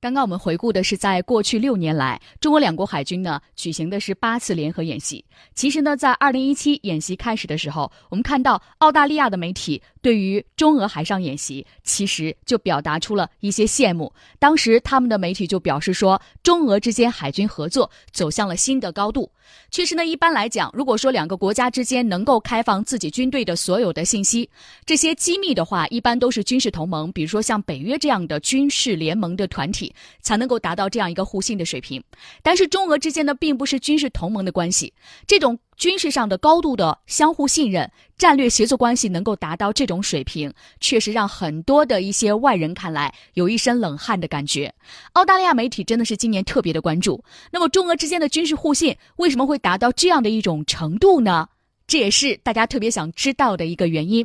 刚刚我们回顾的是在过去六年来，中国两国海军呢举行的是八次联合演习。其实呢，在二零一七演习开始的时候，我们看到澳大利亚的媒体对于中俄海上演习，其实就表达出了一些羡慕。当时他们的媒体就表示说，中俄之间海军合作走向了新的高度。确实呢，一般来讲，如果说两个国家之间能够开放自己军队的所有的信息，这些机密的话，一般都是军事同盟，比如说像北约这样的军事联盟的团体。才能够达到这样一个互信的水平，但是中俄之间呢，并不是军事同盟的关系，这种军事上的高度的相互信任、战略协作关系能够达到这种水平，确实让很多的一些外人看来有一身冷汗的感觉。澳大利亚媒体真的是今年特别的关注，那么中俄之间的军事互信为什么会达到这样的一种程度呢？这也是大家特别想知道的一个原因。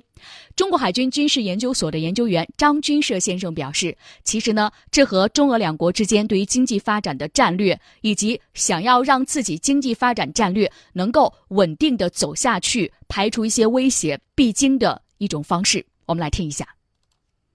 中国海军军事研究所的研究员张军社先生表示，其实呢，这和中俄两国之间对于经济发展的战略，以及想要让自己经济发展战略能够稳定的走下去，排除一些威胁，必经的一种方式。我们来听一下。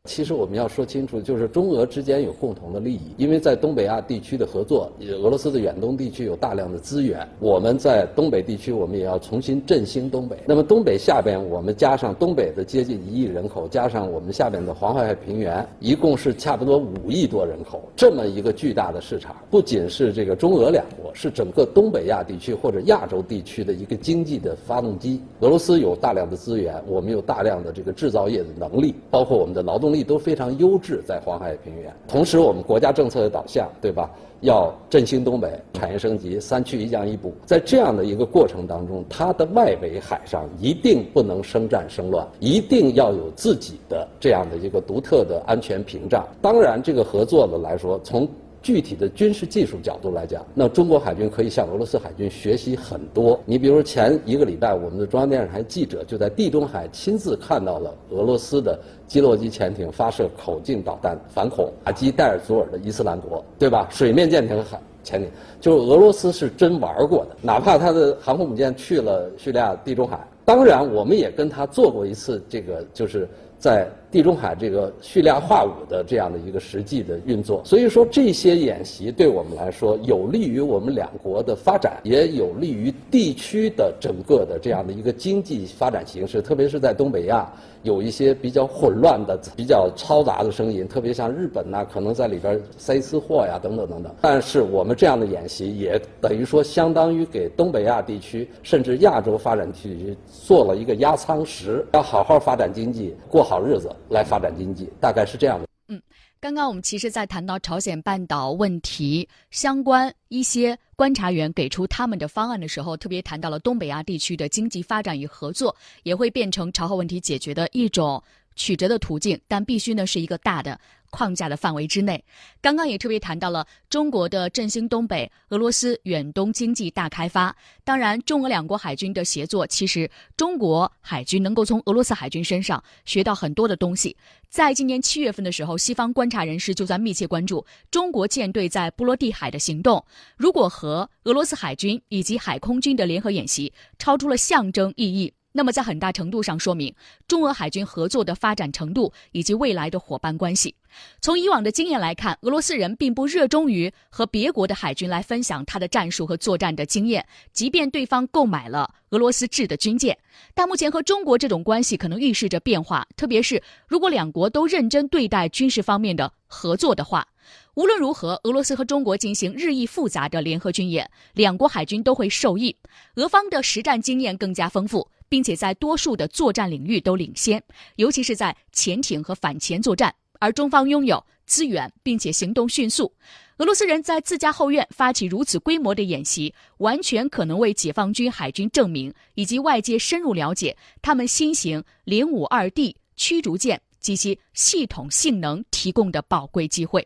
其实我们要说清楚，就是中俄之间有共同的利益，因为在东北亚地区的合作，俄罗斯的远东地区有大量的资源，我们在东北地区，我们也要重新振兴东北。那么东北下边，我们加上东北的接近一亿人口，加上我们下边的黄淮海平原，一共是差不多五亿多人口，这么一个巨大的市场，不仅是这个中俄两国，是整个东北亚地区或者亚洲地区的一个经济的发动机。俄罗斯有大量的资源，我们有大量的这个制造业的能力，包括我们的劳动力。都非常优质，在黄海平原。同时，我们国家政策的导向，对吧？要振兴东北，产业升级，三去一降一补。在这样的一个过程当中，它的外围海上一定不能生战生乱，一定要有自己的这样的一个独特的安全屏障。当然，这个合作的来说，从具体的军事技术角度来讲，那中国海军可以向俄罗斯海军学习很多。你比如前一个礼拜，我们的中央电视台记者就在地中海亲自看到了俄罗斯的基洛基潜艇发射口径导弹反恐打击戴尔祖尔的伊斯兰国，对吧？水面舰艇海潜艇，就是俄罗斯是真玩过的，哪怕他的航空母舰去了叙利亚地中海。当然，我们也跟他做过一次这个，就是在。地中海这个叙利亚化武的这样的一个实际的运作，所以说这些演习对我们来说有利于我们两国的发展，也有利于地区的整个的这样的一个经济发展形势。特别是在东北亚有一些比较混乱的、比较嘈杂的声音，特别像日本呐，可能在里边塞私货呀，等等等等。但是我们这样的演习也等于说相当于给东北亚地区甚至亚洲发展地区做了一个压舱石，要好好发展经济，过好日子。来发展经济，大概是这样的。嗯，刚刚我们其实，在谈到朝鲜半岛问题相关一些观察员给出他们的方案的时候，特别谈到了东北亚地区的经济发展与合作，也会变成朝核问题解决的一种曲折的途径，但必须呢是一个大的。框架的范围之内，刚刚也特别谈到了中国的振兴东北、俄罗斯远东经济大开发。当然，中俄两国海军的协作，其实中国海军能够从俄罗斯海军身上学到很多的东西。在今年七月份的时候，西方观察人士就在密切关注中国舰队在波罗的海的行动。如果和俄罗斯海军以及海空军的联合演习超出了象征意义。那么，在很大程度上说明中俄海军合作的发展程度以及未来的伙伴关系。从以往的经验来看，俄罗斯人并不热衷于和别国的海军来分享他的战术和作战的经验，即便对方购买了俄罗斯制的军舰。但目前和中国这种关系可能预示着变化，特别是如果两国都认真对待军事方面的合作的话。无论如何，俄罗斯和中国进行日益复杂的联合军演，两国海军都会受益。俄方的实战经验更加丰富。并且在多数的作战领域都领先，尤其是在潜艇和反潜作战。而中方拥有资源，并且行动迅速。俄罗斯人在自家后院发起如此规模的演习，完全可能为解放军海军证明，以及外界深入了解他们新型零五二 D 驱逐舰及其系统性能提供的宝贵机会。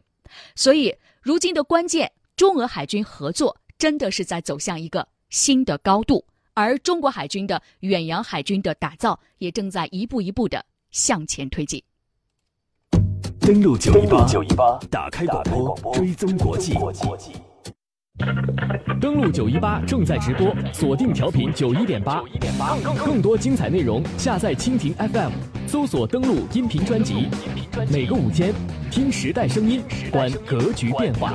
所以，如今的关键，中俄海军合作真的是在走向一个新的高度。而中国海军的远洋海军的打造也正在一步一步的向前推进。登录九一八，打开广播，追踪国际。登录九一八正在直播，锁定调频九一点八，更多精彩内容下载蜻蜓 FM，搜索登录音频专辑。每个午间，听时代声音，观格局变化。